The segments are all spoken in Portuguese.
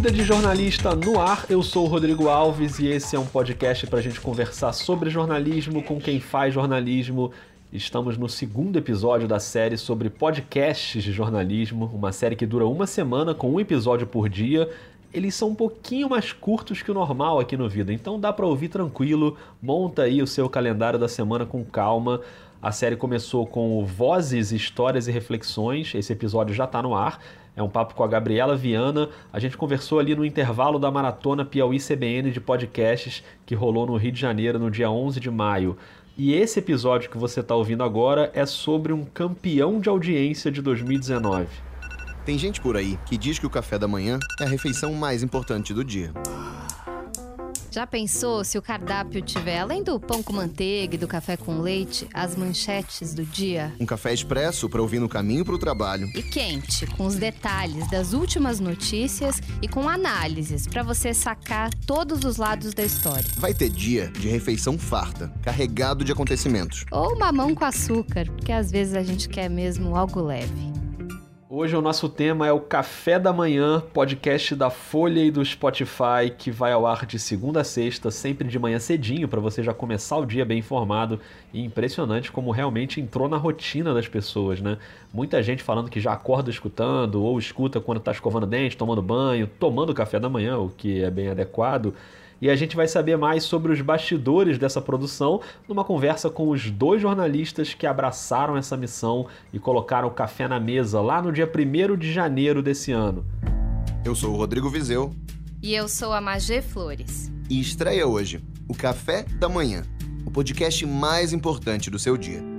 Vida de Jornalista no ar, eu sou o Rodrigo Alves e esse é um podcast para a gente conversar sobre jornalismo com quem faz jornalismo. Estamos no segundo episódio da série sobre podcasts de jornalismo, uma série que dura uma semana com um episódio por dia. Eles são um pouquinho mais curtos que o normal aqui no Vida, então dá para ouvir tranquilo. Monta aí o seu calendário da semana com calma. A série começou com Vozes, Histórias e Reflexões. Esse episódio já está no ar. É um papo com a Gabriela Viana. A gente conversou ali no intervalo da maratona Piauí CBN de podcasts que rolou no Rio de Janeiro no dia 11 de maio. E esse episódio que você está ouvindo agora é sobre um campeão de audiência de 2019. Tem gente por aí que diz que o café da manhã é a refeição mais importante do dia. Já pensou se o cardápio tiver, além do pão com manteiga e do café com leite, as manchetes do dia? Um café expresso para ouvir no caminho para o trabalho. E quente, com os detalhes das últimas notícias e com análises para você sacar todos os lados da história. Vai ter dia de refeição farta, carregado de acontecimentos. Ou mamão com açúcar, porque às vezes a gente quer mesmo algo leve. Hoje o nosso tema é o Café da Manhã, podcast da Folha e do Spotify, que vai ao ar de segunda a sexta, sempre de manhã cedinho, para você já começar o dia bem informado. E impressionante como realmente entrou na rotina das pessoas, né? Muita gente falando que já acorda escutando, ou escuta quando está escovando dente, tomando banho, tomando café da manhã, o que é bem adequado e a gente vai saber mais sobre os bastidores dessa produção numa conversa com os dois jornalistas que abraçaram essa missão e colocaram o café na mesa lá no dia 1 de janeiro desse ano. Eu sou o Rodrigo Vizeu. E eu sou a Magê Flores. E estreia hoje o Café da Manhã, o podcast mais importante do seu dia.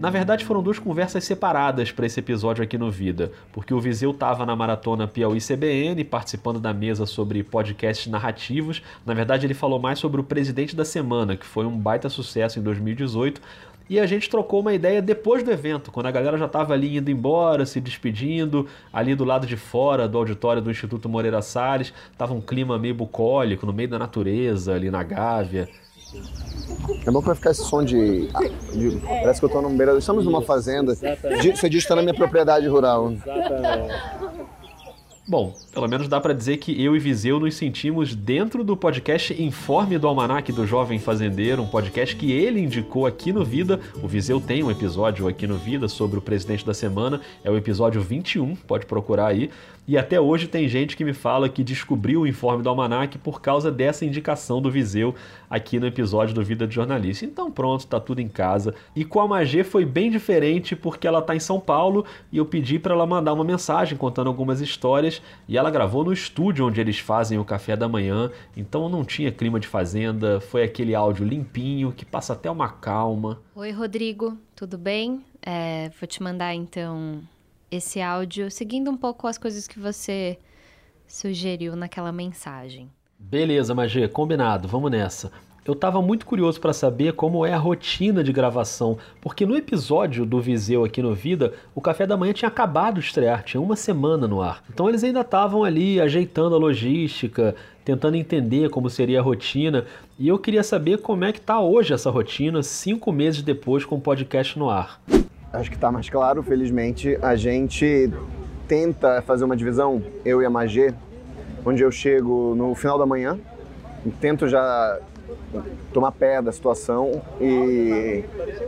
Na verdade, foram duas conversas separadas para esse episódio aqui no Vida, porque o Viseu estava na maratona Piauí CBN, participando da mesa sobre podcasts narrativos. Na verdade, ele falou mais sobre o Presidente da Semana, que foi um baita sucesso em 2018. E a gente trocou uma ideia depois do evento, quando a galera já estava ali indo embora, se despedindo, ali do lado de fora do auditório do Instituto Moreira Salles. Tava um clima meio bucólico, no meio da natureza, ali na Gávea. É bom que vai ficar esse som de. de parece que eu tô num beira. Estamos numa fazenda. Você diz que está na minha propriedade rural. Exatamente. Bom, pelo menos dá para dizer que eu e Viseu nos sentimos dentro do podcast Informe do Almanac do Jovem Fazendeiro, um podcast que ele indicou aqui no Vida. O Viseu tem um episódio aqui no Vida sobre o presidente da semana, é o episódio 21, pode procurar aí. E até hoje tem gente que me fala que descobriu o informe do Almanac por causa dessa indicação do Viseu aqui no episódio do Vida de Jornalista. Então pronto, tá tudo em casa. E com a Magê foi bem diferente porque ela tá em São Paulo e eu pedi para ela mandar uma mensagem contando algumas histórias e ela gravou no estúdio onde eles fazem o café da manhã. Então não tinha clima de fazenda, foi aquele áudio limpinho que passa até uma calma. Oi, Rodrigo, tudo bem? É, vou te mandar então esse áudio seguindo um pouco as coisas que você sugeriu naquela mensagem. Beleza, Magê, combinado, vamos nessa. Eu estava muito curioso para saber como é a rotina de gravação, porque no episódio do Viseu aqui no Vida, o café da manhã tinha acabado de estrear, tinha uma semana no ar. Então eles ainda estavam ali ajeitando a logística, tentando entender como seria a rotina, e eu queria saber como é que está hoje essa rotina, cinco meses depois com o podcast no ar. Acho que está mais claro, felizmente. A gente tenta fazer uma divisão, eu e a Magê, onde eu chego no final da manhã, tento já tomar pé da situação e,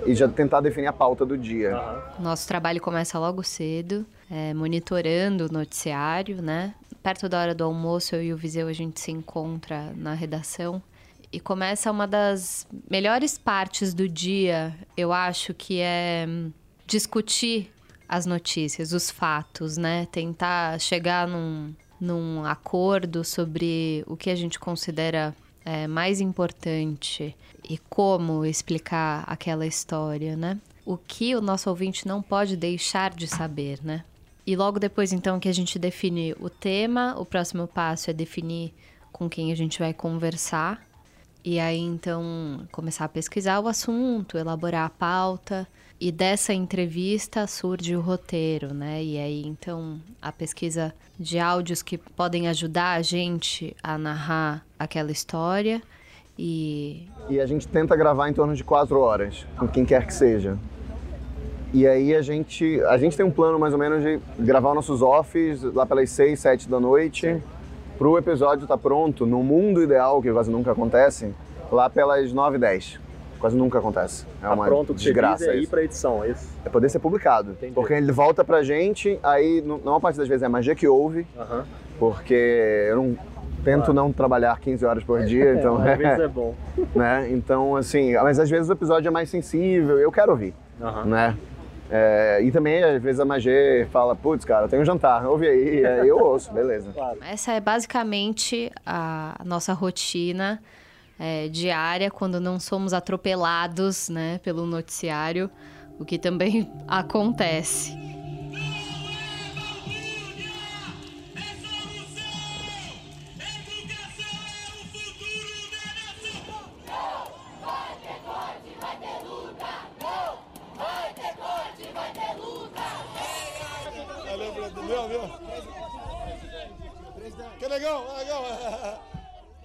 e já tentar definir a pauta do dia. Nosso trabalho começa logo cedo, é, monitorando o noticiário, né? Perto da hora do almoço, eu e o Viseu, a gente se encontra na redação e começa uma das melhores partes do dia, eu acho, que é discutir as notícias, os fatos, né? Tentar chegar num, num acordo sobre o que a gente considera é, mais importante e como explicar aquela história, né? O que o nosso ouvinte não pode deixar de saber, né? E logo depois, então, que a gente define o tema, o próximo passo é definir com quem a gente vai conversar. E aí, então, começar a pesquisar o assunto, elaborar a pauta. E dessa entrevista surge o roteiro, né? E aí então a pesquisa de áudios que podem ajudar a gente a narrar aquela história e. E a gente tenta gravar em torno de quatro horas, com quem quer que seja. E aí a gente, a gente tem um plano mais ou menos de gravar nossos offs lá pelas 6, 7 da noite, para o episódio estar tá pronto, no mundo ideal, que quase nunca acontece, lá pelas 9, 10. Quase nunca acontece. É tá uma pronto, desgraça é isso. ir para edição, é isso? É poder ser publicado. Entendi. Porque ele volta pra gente, aí, na maior parte das vezes é a magia que ouve, Aham. porque eu não tento Claro. não trabalhar 15 horas por dia, então Às vezes é bom. né? Então, assim, mas às vezes o episódio é mais sensível, eu quero ouvir, Aham. né? É, e também, às vezes, a Magê fala, putz, cara, tem um jantar, ouve aí, aí eu ouço, beleza. Essa é basicamente a nossa rotina é, diária quando não somos atropelados né, pelo noticiário, o que também acontece.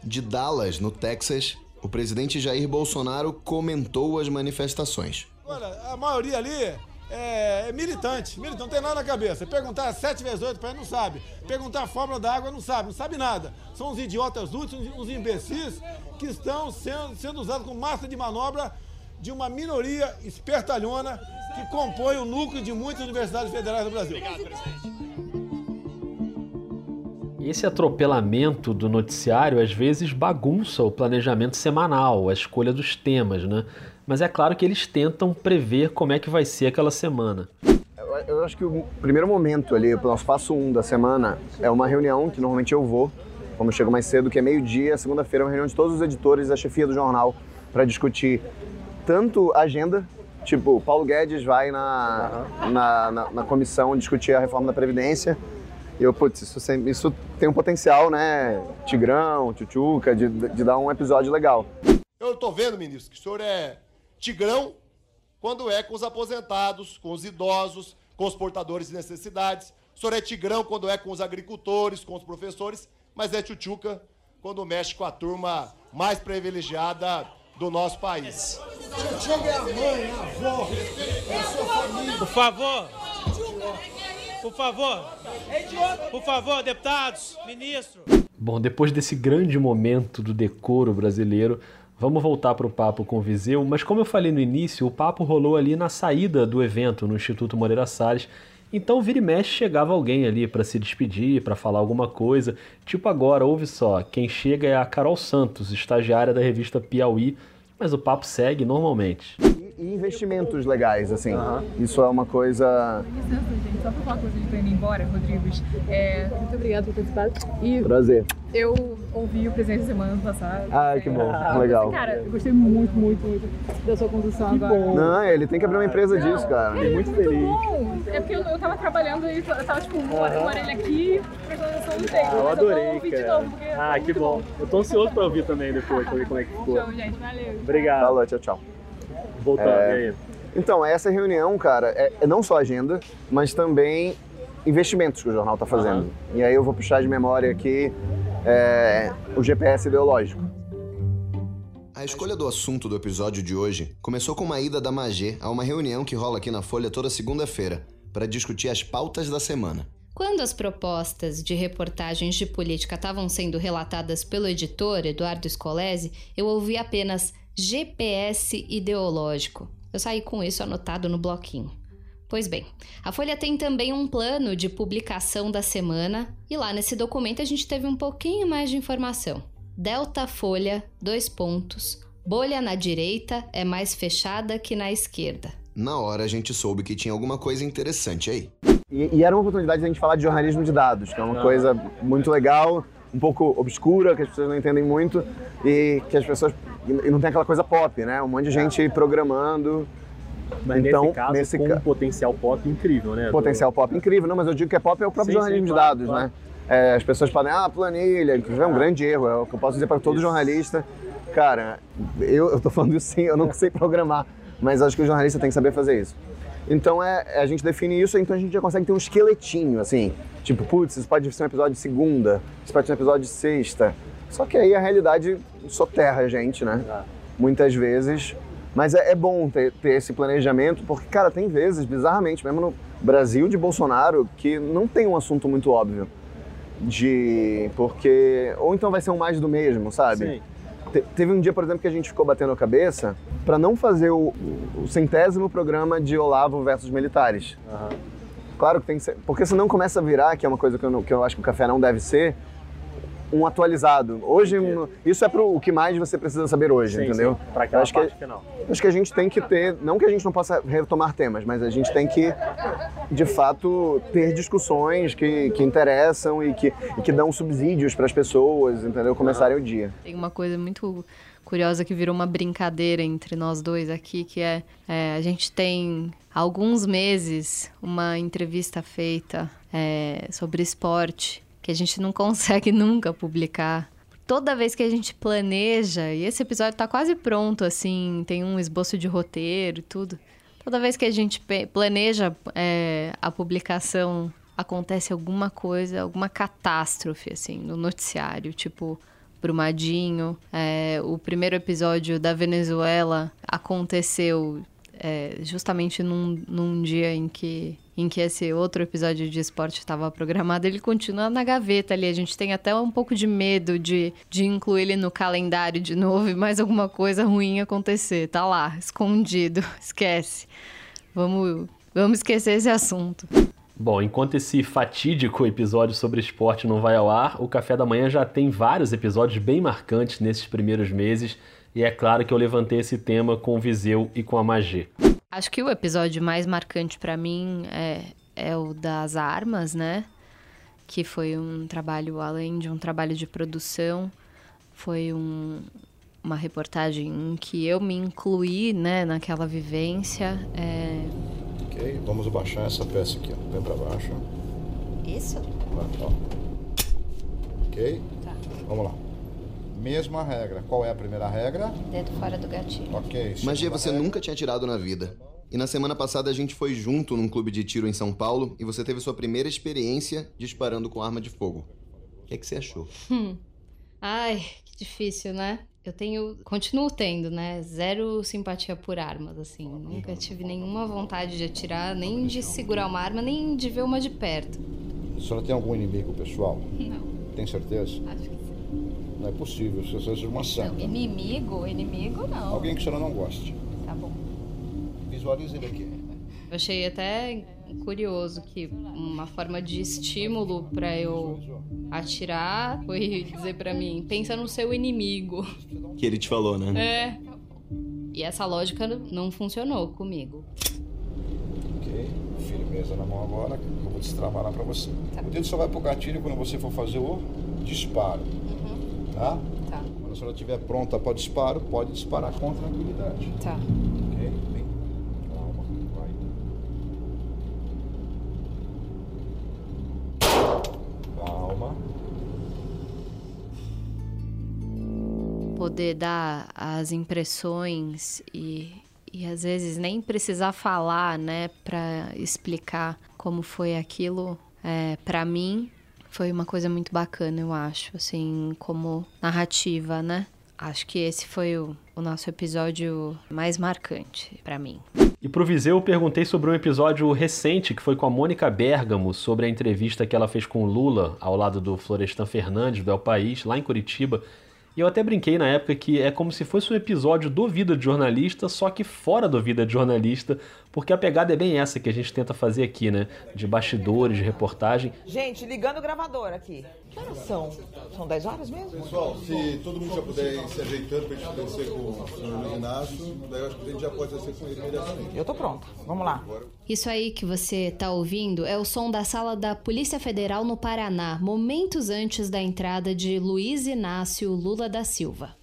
De Dallas, no Texas, o presidente Jair Bolsonaro comentou as manifestações. Olha, a maioria ali é, é militante, militante, não tem nada na cabeça. Perguntar 7 vezes 8 para ele não sabe. Perguntar a fórmula da água não sabe, não sabe nada. São os idiotas úteis, uns imbecis que estão sendo, sendo usados como massa de manobra de uma minoria espertalhona que compõe o núcleo de muitas universidades federais do Brasil. Esse atropelamento do noticiário às vezes bagunça o planejamento semanal, a escolha dos temas, né? Mas é claro que eles tentam prever como é que vai ser aquela semana. Eu, acho que o primeiro momento ali, o nosso passo um da semana, é uma reunião que normalmente eu vou, como eu chego mais cedo, que é meio-dia, segunda-feira, é uma reunião de todos os editores da chefia do jornal para discutir tanto a agenda, tipo, Paulo Guedes vai na, na, na, na comissão discutir a reforma da Previdência, e eu, putz, isso, isso tem um potencial, né, Tigrão, Tchutchuca, de, de dar um episódio legal. Eu estou vendo, ministro, que o senhor é tigrão quando é com os aposentados, com os idosos, com os portadores de necessidades. O senhor é tigrão quando é com os agricultores, com os professores, mas é tchutchuca quando mexe com a turma mais privilegiada do nosso país. Por favor. Por favor. Por favor, deputados, ministro. Bom, depois desse grande momento do decoro brasileiro, vamos voltar para o papo com o Viseu. Mas como eu falei no início, o papo rolou ali na saída do evento no Instituto Moreira Salles. Então, vira e mexe, chegava alguém ali para se despedir, para falar alguma coisa. Tipo agora, ouve só, quem chega é a Carol Santos, estagiária da revista Piauí, mas o papo segue normalmente. E, e investimentos legais, assim, isso é uma coisa... licença, gente, só pra falar com vocês pra ir embora, Rodrigos. É, muito obrigada por participar. E Prazer. eu ouvi o presente semana passada. Ah, que bom, É, legal. Cara, eu gostei muito, muito, muito da sua condução agora. Não, ele tem que abrir uma empresa disso, cara. É muito, bom. É porque eu, eu tava trabalhando e eu tava, tipo, uma uma orelha aqui, prestando atenção no texto. Ah, eu adorei, de cara. novo, porque Ah, é que muito bom. Eu tô ansioso para ouvir também depois, pra ver como é que ficou. Show, gente. Valeu. Obrigado. Falou, tchau, tchau. Voltando, É, e aí? Então, essa reunião, cara, é, é não só agenda, mas também investimentos que o jornal está fazendo. E aí eu vou puxar de memória aqui é, o GPS ideológico. A escolha do assunto do episódio de hoje começou com uma ida da Magê a uma reunião que rola aqui na Folha toda segunda-feira para discutir as pautas da semana. Quando as propostas de reportagens de política estavam sendo relatadas pelo editor Eduardo Scolese, eu ouvi apenas GPS ideológico. Eu saí com isso anotado no bloquinho. Pois bem, a Folha tem também um plano de publicação da semana e lá nesse documento a gente teve um pouquinho mais de informação. Delta Folha, dois pontos. Bolha na direita é mais fechada que na esquerda. Na hora a gente soube que tinha alguma coisa interessante aí. E, e era uma oportunidade de a gente falar de jornalismo de dados, que é uma coisa muito legal, um pouco obscura, que as pessoas não entendem muito e que as pessoas. E não tem aquela coisa pop, né? Um monte de gente programando. Mas Então, nesse caso, nesse com ca- um potencial pop incrível, né? potencial pop incrível. Não, mas eu digo que é pop é o próprio Sim, jornalismo sim, de claro, dados, claro. né? É, as pessoas podem, ah, planilha, é um grande erro. É o que eu posso dizer para todo Isso. jornalista. Cara, eu, eu tô falando isso sim, eu não sei programar, mas acho que o jornalista tem que saber fazer isso. Então é, a gente define isso, então a gente já consegue ter um esqueletinho, assim. Tipo, putz, isso pode ser um episódio de segunda, isso pode ser um episódio de sexta. Só que aí a realidade soterra a gente, né? Muitas vezes. Mas é, é bom ter, ter esse planejamento, porque, cara, tem vezes, bizarramente, mesmo no Brasil de Bolsonaro, que não tem um assunto muito óbvio. De. Porque. Ou então vai ser um mais do mesmo, sabe? Sim. Te- Teve um dia, por exemplo, que a gente ficou batendo a cabeça para não fazer o, o centésimo programa de Olavo versus militares. Claro que tem que ser. Porque senão começa a virar, que é uma coisa que eu, não- que eu acho que o café não deve ser, um atualizado. Hoje, um- isso é pro o que mais você precisa saber hoje, entendeu? Para aquela acho que, parte final. acho que a gente tem que ter, não que a gente não possa retomar temas, mas a gente tem que, de fato, ter discussões que, que interessam e que, e que dão subsídios para as pessoas, entendeu? Começarem o dia. Tem uma coisa muito curiosa que virou uma brincadeira entre nós dois aqui, que é, é, a gente tem há alguns meses uma entrevista feita é, sobre esporte que a gente não consegue nunca publicar. Toda vez que a gente planeja, e esse episódio tá quase pronto, assim, tem um esboço de roteiro e tudo. Toda vez que a gente planeja é, a publicação, acontece alguma coisa, alguma catástrofe, assim, no noticiário. Tipo, Brumadinho. é, o primeiro episódio da Venezuela aconteceu é, justamente num, num dia em que, em que esse outro episódio de esporte estava programado. Ele continua na gaveta ali. A gente tem até um pouco de medo de, de incluir ele no calendário de novo e mais alguma coisa ruim acontecer. Tá lá, escondido. Esquece. Vamos, vamos esquecer esse assunto. Bom, enquanto esse fatídico episódio sobre esporte não vai ao ar, o Café da Manhã já tem vários episódios bem marcantes nesses primeiros meses. E é claro que eu levantei esse tema com o Viseu e com a Magê. Acho que o episódio mais marcante pra mim é, é o das armas, né? Que foi um trabalho, além de um trabalho de produção, foi um- uma reportagem em que eu me incluí, né, naquela vivência. É, Ok, vamos abaixar essa peça aqui, ó. Vem pra baixo. Isso? Ó. Ok? Tá. Vamos lá. Mesma regra. Qual é a primeira regra? Dedo fora do gatilho. Ok. Segunda você regra. nunca tinha tirado na vida. E na semana passada a gente foi junto num clube de tiro em São Paulo e você teve sua primeira experiência disparando com arma de fogo. O que é que você achou? Ai, que difícil, né? Eu tenho, continuo tendo, né? Zero simpatia por armas, assim. Nunca tive nenhuma vontade de atirar, nem de segurar uma arma, nem de ver uma de perto. A senhora tem algum inimigo pessoal? Não, Tem certeza? acho que sim. Não é possível, você seja uma santa. Inimigo? Inimigo não. Alguém que a senhora não goste. Tá bom. Visualize ele aqui. Eu achei até curioso que uma forma de estímulo pra eu atirar foi dizer pra mim: pensa no seu inimigo. Que ele te falou, né? É. E essa lógica não funcionou comigo. Ok. Firmeza na mão agora, que eu vou destravar lá pra você. O dedo só vai pro gatilho quando você for fazer o disparo. Tá? Tá. Quando a senhora estiver pronta para o disparo, pode disparar com tranquilidade. Tá. Ok? Vem. Calma. Vai. Calma. poder dar as impressões e, e às vezes nem precisar falar, né, para explicar como foi aquilo, é, para mim foi uma coisa muito bacana, eu acho, assim, como narrativa, né? Acho que esse foi o, o nosso episódio mais marcante para mim. E pro Viseu eu perguntei sobre um episódio recente que foi com a Mônica Bergamo, sobre a entrevista que ela fez com o Lula ao lado do Florestan Fernandes, do El País, lá em Curitiba. E eu até brinquei na época que é como se fosse um episódio do Vida de Jornalista, só que fora do Vida de Jornalista, porque a pegada é bem essa que a gente tenta fazer aqui, né? De bastidores, de reportagem. Gente, ligando o gravador aqui. Que horas são? São 10 horas mesmo? Pessoal, se todo mundo já puder ir se ajeitando para a gente descer com o senhor Inácio, daí eu acho que a gente já pode descer com ele imediatamente. Eu tô pronta. Vamos lá. Isso aí que você tá ouvindo é o som da sala da Polícia Federal no Paraná, momentos antes da entrada de Luiz Inácio Lula da Silva.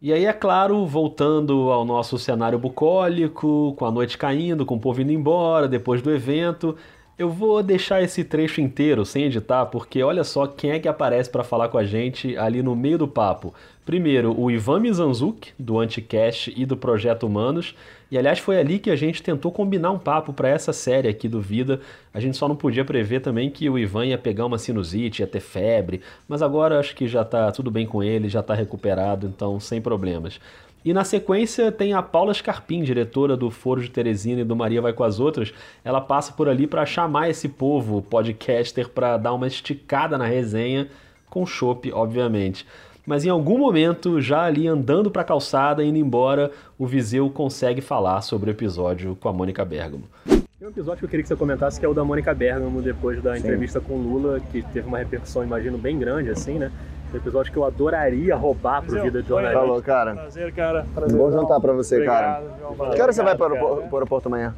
E aí, é claro, voltando ao nosso cenário bucólico, com a noite caindo, com o povo indo embora, depois do evento, eu vou deixar esse trecho inteiro sem editar, porque olha só quem é que aparece para falar com a gente ali no meio do papo. Primeiro, o Ivan Mizanzuki, do Anticast e do Projeto Humanos. E aliás, foi ali que a gente tentou combinar um papo para essa série aqui do Vida. A gente só não podia prever também que o Ivan ia pegar uma sinusite, ia ter febre, mas agora acho que já tá tudo bem com ele, já tá recuperado, então sem problemas. E na sequência tem a Paula Scarpim, diretora do Foro de Teresina e do Maria Vai com as Outras. Ela passa por ali para chamar esse povo podcaster para dar uma esticada na resenha, com chopp, obviamente. Mas em algum momento, já ali andando para a calçada, indo embora, o Viseu consegue falar sobre o episódio com a Mônica Bergamo. Tem um episódio que eu queria que você comentasse, que é o da Mônica Bergamo, depois da Sim. entrevista com Lula, que teve uma repercussão, imagino, bem grande, assim, né? Um episódio que eu adoraria roubar pro Vida de Jornalista. Falou, cara. Prazer, cara. Um bom jantar pra você, cara. João. Que hora você vai para o Obrigado, aeroporto, pro aeroporto amanhã?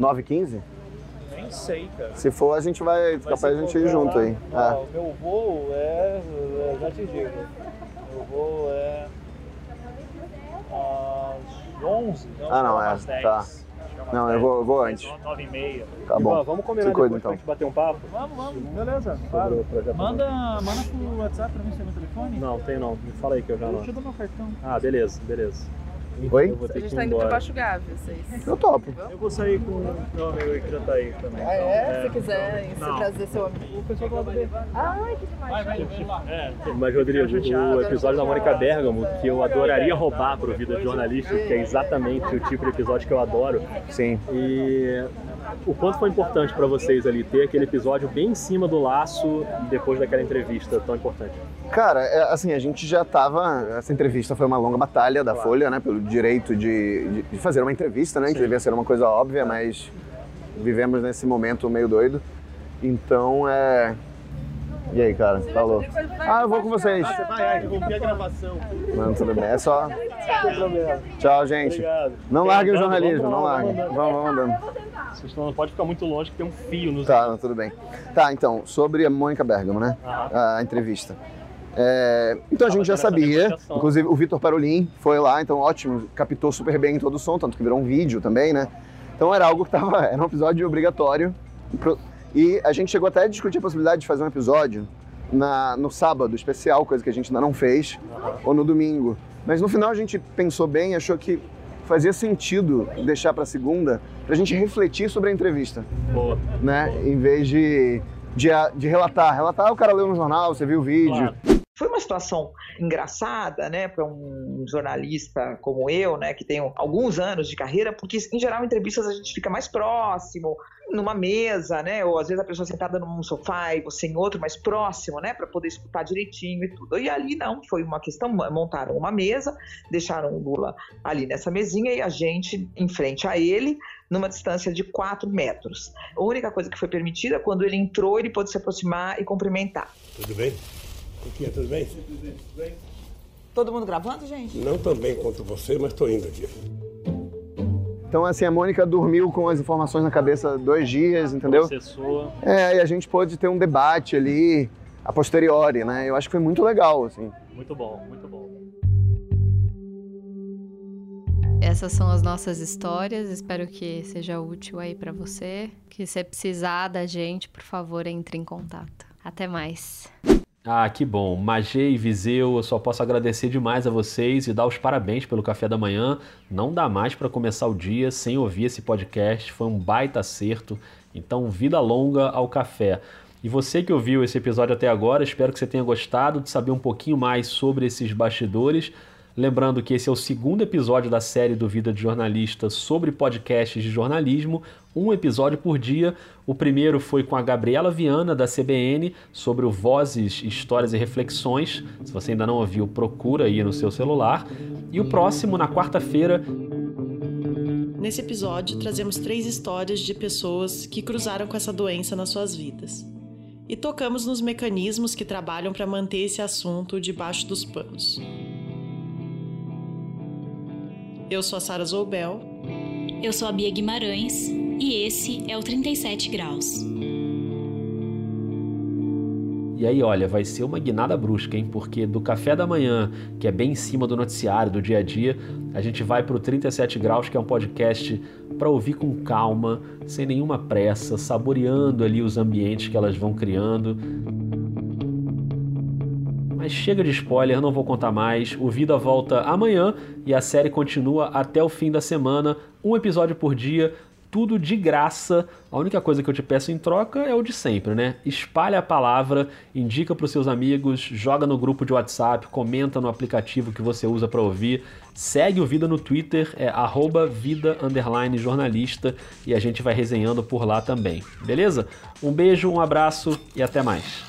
9h15? Nem sei, cara. Se for, a gente vai, capaz a gente ir junto aí. Ah, É. O meu voo é. é, Já te digo. Meu voo é. às 11. Ah, não, é. às 10. Tá. Não, eu vou, eu vou antes. 9 e meia. Tá bom. Ivan, vamos combinar Se cuida, depois pra então. gente bater um papo? Vamos, vamos, beleza. Claro. Manda, manda pro WhatsApp pra mim seu telefone. Não, tem não. Me fala aí que eu já não. Deixa eu dar meu cartão. Ah, beleza, beleza. Oi? Eu vou ter A gente que tá indo pro embora. Baixo Gávea, vocês. Eu topo. Eu vou sair com o meu amigo aí que já tá aí também. Ah, é? Se quiser se Não. trazer seu amigo. O pessoal lado B. Ai, que demais. É, mas Rodrigo, o episódio da Mônica Bergamo, que eu adoraria roubar pro Vida de Jornalista, que é exatamente o tipo de episódio que eu adoro. Sim. E o quanto foi importante pra vocês ali ter aquele episódio bem em cima do laço depois daquela entrevista tão importante? Cara, é, assim, a gente já tava. Essa entrevista foi uma longa batalha da Folha, né? Pelo direito de, de- de fazer uma entrevista, né? Que devia ser uma coisa óbvia, mas vivemos nesse momento meio doido. Então é. E aí, cara? Falou. Ah, eu vou com vocês. Ah, você vai, interrompi a gravação. Não, tudo bem. É só. Tchau, gente. Obrigado. Não Quer larguem o jornalismo, não lá, larguem. vamos Vamos, andando. Vocês não pode ficar muito longe que tem um fio nos Tá, não, tudo bem. Tá, então, sobre a Mônica Bergamo, né? A entrevista. É, então a gente já sabia, inclusive o Vitor Parolin foi lá, então ótimo, captou super bem todo o som, tanto que virou um vídeo também, né? Então era algo que tava, era um episódio obrigatório. E a gente chegou até a discutir a possibilidade de fazer um episódio na, no sábado especial, coisa que a gente ainda não fez, ou no domingo. Mas no final a gente pensou bem, achou que fazia sentido deixar para segunda, pra gente refletir sobre a entrevista Boa. né? Em vez de, de, de relatar. Relatar, o cara leu no jornal, você viu o vídeo. Foi uma situação engraçada, né, para um jornalista como eu, né, que tenho alguns anos de carreira, porque em geral em entrevistas a gente fica mais próximo, numa mesa, né, ou às vezes a pessoa sentada num sofá e você em outro mais próximo, né, para poder escutar direitinho e tudo. E ali não, foi uma questão, montaram uma mesa, deixaram o Lula ali nessa mesinha e a gente em frente a ele, numa distância de 4 metros. A única coisa que foi permitida, quando ele entrou, ele pôde se aproximar e cumprimentar. Tudo bem? Coquinha, tudo bem? Todo mundo gravando, gente? Não tão bem quanto você, mas estou indo aqui. Então, assim, a Mônica dormiu com as informações na cabeça dois dias, entendeu? Processou. É, e a gente pôde ter um debate ali a posteriori, né? Eu acho que foi muito legal, assim. Muito bom, muito bom. Essas são as nossas histórias. Espero que seja útil aí pra você. Que se precisar da gente, por favor, entre em contato. Até mais. Ah, que bom. Magê e Viseu, eu só posso agradecer demais a vocês e dar os parabéns pelo café da manhã. Não dá mais para começar o dia sem ouvir esse podcast, foi um baita acerto. Então, vida longa ao café. E você que ouviu esse episódio até agora, espero que você tenha gostado de saber um pouquinho mais sobre esses bastidores. Lembrando que esse é o segundo episódio da série do Vida de Jornalista sobre podcasts de jornalismo, um episódio por dia. O primeiro foi com a Gabriela Viana, da CBN, sobre o Vozes, Histórias e Reflexões. Se você ainda não ouviu, procura aí no seu celular. E o próximo, na quarta-feira, Nesse episódio, trazemos três histórias de pessoas que cruzaram com essa doença nas suas vidas. E tocamos nos mecanismos que trabalham para manter esse assunto debaixo dos panos. Eu sou a Sara Zoubel. Eu sou a Bia Guimarães e esse é o 37 Graus. E aí, olha, vai ser uma guinada brusca, hein? Porque do café da manhã, que é bem em cima do noticiário, do dia a dia, a gente vai pro 37 Graus, que é um podcast para ouvir com calma, sem nenhuma pressa, saboreando ali os ambientes que elas vão criando. Mas chega de spoiler, não vou contar mais. O Vida volta amanhã e a série continua até o fim da semana, um episódio por dia. Tudo de graça. A única coisa que eu te peço em troca é o de sempre, né? Espalha a palavra, indica para os seus amigos, joga no grupo de WhatsApp, comenta no aplicativo que você usa para ouvir, segue o Vida no Twitter, é vida jornalista e a gente vai resenhando por lá também, beleza? Um beijo, um abraço e até mais.